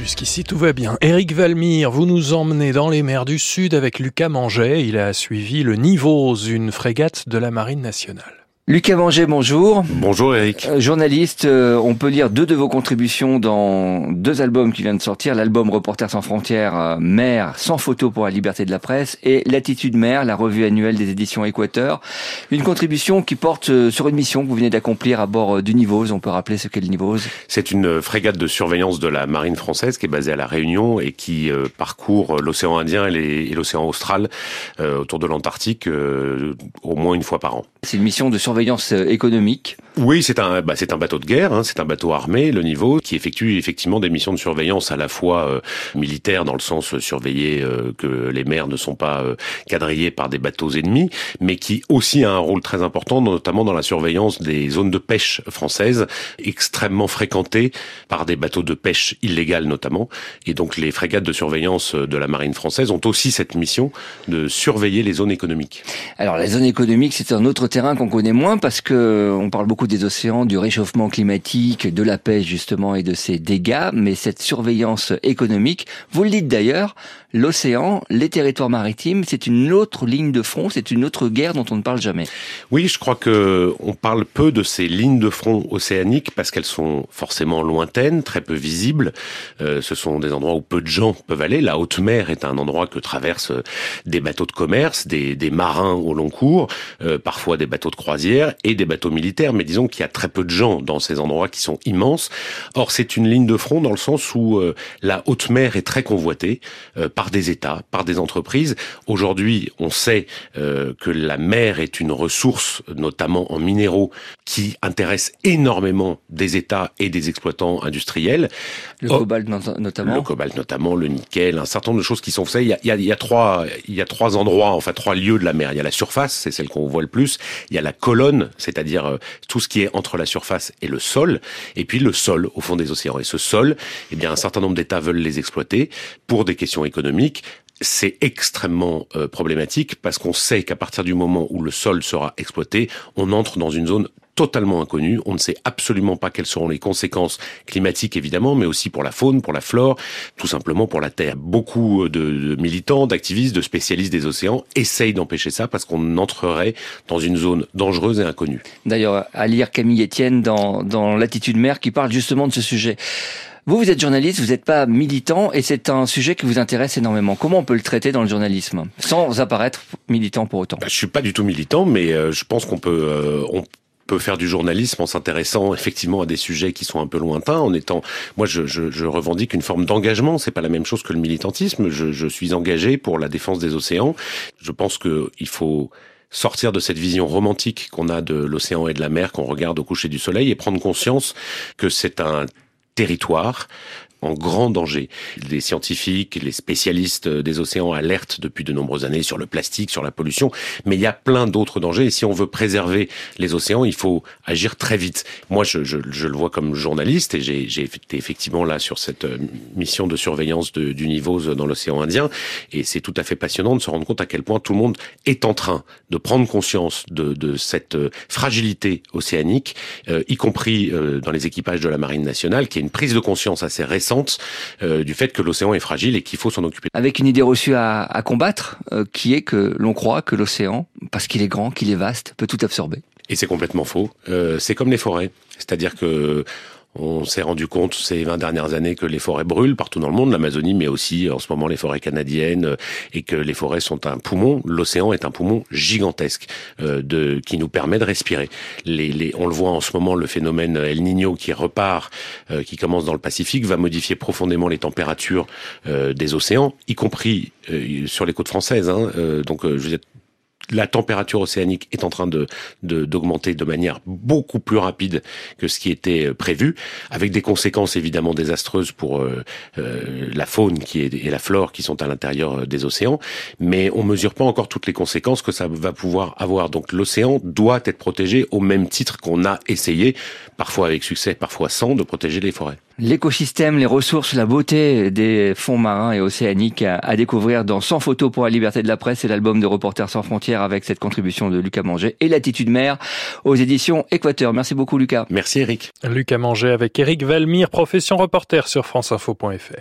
Jusqu'ici tout va bien. Éric Valmire, vous nous emmenez dans les mers du Sud avec Lucas Manget. Il a suivi le Nivose, une frégate de la Marine nationale. Lucas Manger, bonjour. Bonjour Eric. Euh, journaliste, euh, on peut lire deux de vos contributions dans deux albums qui viennent de sortir. L'album Reporters sans frontières, euh, Mer sans photo pour la liberté de la presse et Latitude Mer, la revue annuelle des éditions Équateur. Une contribution qui porte sur une mission que vous venez d'accomplir à bord du Nivose. On peut rappeler ce qu'est le Nivose C'est une frégate de surveillance de la marine française qui est basée à La Réunion et qui parcourt l'océan Indien et l'océan Austral autour de l'Antarctique au moins une fois par an. C'est une mission de surveillance euh, économique. Oui, c'est un, bah, c'est un bateau de guerre, hein, c'est un bateau armé, le niveau, qui effectue effectivement des missions de surveillance à la fois euh, militaires dans le sens euh, surveiller que les mers ne sont pas quadrillées par des bateaux ennemis, mais qui aussi a un rôle très important, notamment dans la surveillance des zones de pêche françaises, extrêmement fréquentées par des bateaux de pêche illégales notamment. Et donc les frégates de surveillance de la marine française ont aussi cette mission de surveiller les zones économiques. Alors la zone économique, c'est un autre terrain qu'on connaît moins parce que on parle beaucoup des océans, du réchauffement climatique, de la pêche justement et de ses dégâts, mais cette surveillance économique, vous le dites d'ailleurs, l'océan, les territoires maritimes, c'est une autre ligne de front, c'est une autre guerre dont on ne parle jamais. Oui, je crois que on parle peu de ces lignes de front océaniques parce qu'elles sont forcément lointaines, très peu visibles. Euh, ce sont des endroits où peu de gens peuvent aller. La haute mer est un endroit que traversent des bateaux de commerce, des, des marins au long cours, euh, parfois des bateaux de croisière et des bateaux militaires, mais disons qu'il y a très peu de gens dans ces endroits qui sont immenses. Or, c'est une ligne de front dans le sens où euh, la haute mer est très convoitée euh, par des États, par des entreprises. Aujourd'hui, on sait euh, que la mer est une ressource, notamment en minéraux, qui intéresse énormément des États et des exploitants industriels. Le cobalt notamment. Le cobalt notamment, le nickel, un certain nombre de choses qui sont faites. Il y a, il y a, il y a trois, il y a trois endroits, enfin trois lieux de la mer. Il y a la surface, c'est celle qu'on voit le plus. Il y a la colonne, c'est-à-dire euh, tout ce qui est entre la surface et le sol, et puis le sol au fond des océans. Et ce sol, eh bien, un certain nombre d'États veulent les exploiter pour des questions économiques c'est extrêmement euh, problématique parce qu'on sait qu'à partir du moment où le sol sera exploité, on entre dans une zone totalement inconnue. On ne sait absolument pas quelles seront les conséquences climatiques, évidemment, mais aussi pour la faune, pour la flore, tout simplement pour la Terre. Beaucoup de, militants, d'activistes, de spécialistes des océans essayent d'empêcher ça parce qu'on entrerait dans une zone dangereuse et inconnue. D'ailleurs, à lire Camille Etienne dans, dans Latitude Mer qui parle justement de ce sujet. Vous, vous êtes journaliste, vous n'êtes pas militant, et c'est un sujet qui vous intéresse énormément. Comment on peut le traiter dans le journalisme, sans apparaître militant pour autant? Bah, Je suis pas du tout militant, mais euh, je pense qu'on peut, euh, on peut faire du journalisme en s'intéressant effectivement à des sujets qui sont un peu lointains, en étant, moi je, je, je revendique une forme d'engagement, c'est pas la même chose que le militantisme, je, je suis engagé pour la défense des océans, je pense que il faut sortir de cette vision romantique qu'on a de l'océan et de la mer qu'on regarde au coucher du soleil et prendre conscience que c'est un territoire en grand danger. Les scientifiques, les spécialistes des océans alertent depuis de nombreuses années sur le plastique, sur la pollution, mais il y a plein d'autres dangers et si on veut préserver les océans, il faut agir très vite. Moi, je, je, je le vois comme journaliste et j'ai été effectivement là sur cette euh, mission de surveillance du niveau dans l'océan Indien et c'est tout à fait passionnant de se rendre compte à quel point tout le monde est en train de prendre conscience de, de cette euh, fragilité océanique, euh, y compris dans les équipages de la Marine nationale, qui est une prise de conscience assez récente euh, du fait que l'océan est fragile et qu'il faut s'en occuper. Avec une idée reçue à, à combattre, euh, qui est que l'on croit que l'océan, parce qu'il est grand, qu'il est vaste, peut tout absorber. Et c'est complètement faux. Euh, c'est comme les forêts. C'est-à-dire que on s'est rendu compte ces 20 dernières années que les forêts brûlent partout dans le monde, l'Amazonie, mais aussi en ce moment les forêts canadiennes, euh, et que les forêts sont un poumon. L'océan est un poumon gigantesque euh, de, qui nous permet de respirer. Les, les, on le voit en ce moment, le phénomène El Niño qui repart, euh, qui commence dans le Pacifique, va modifier profondément les températures des océans, y compris sur les côtes françaises. Hein. donc, je veux dire, la température océanique est en train de d'augmenter de, manière beaucoup plus rapide que ce qui était euh, prévu, avec des conséquences évidemment désastreuses pour euh, euh, la faune qui est, et la flore qui sont à l'intérieur des océans, mais on mesure pas encore toutes les conséquences que ça va pouvoir avoir. Donc l'océan doit être protégé au même titre qu'on a essayé, parfois avec succès, parfois sans, de protéger les forêts. L'écosystème, les ressources, la beauté des fonds marins et océaniques à, découvrir dans 100 photos pour la liberté de la presse et l'album de Reporters sans frontières avec cette contribution de Lucas Manger et l'attitude mère aux éditions Équateur. Merci beaucoup Lucas. Merci Eric. Lucas Manger avec Eric Valmire, profession reporter sur franceinfo.fr.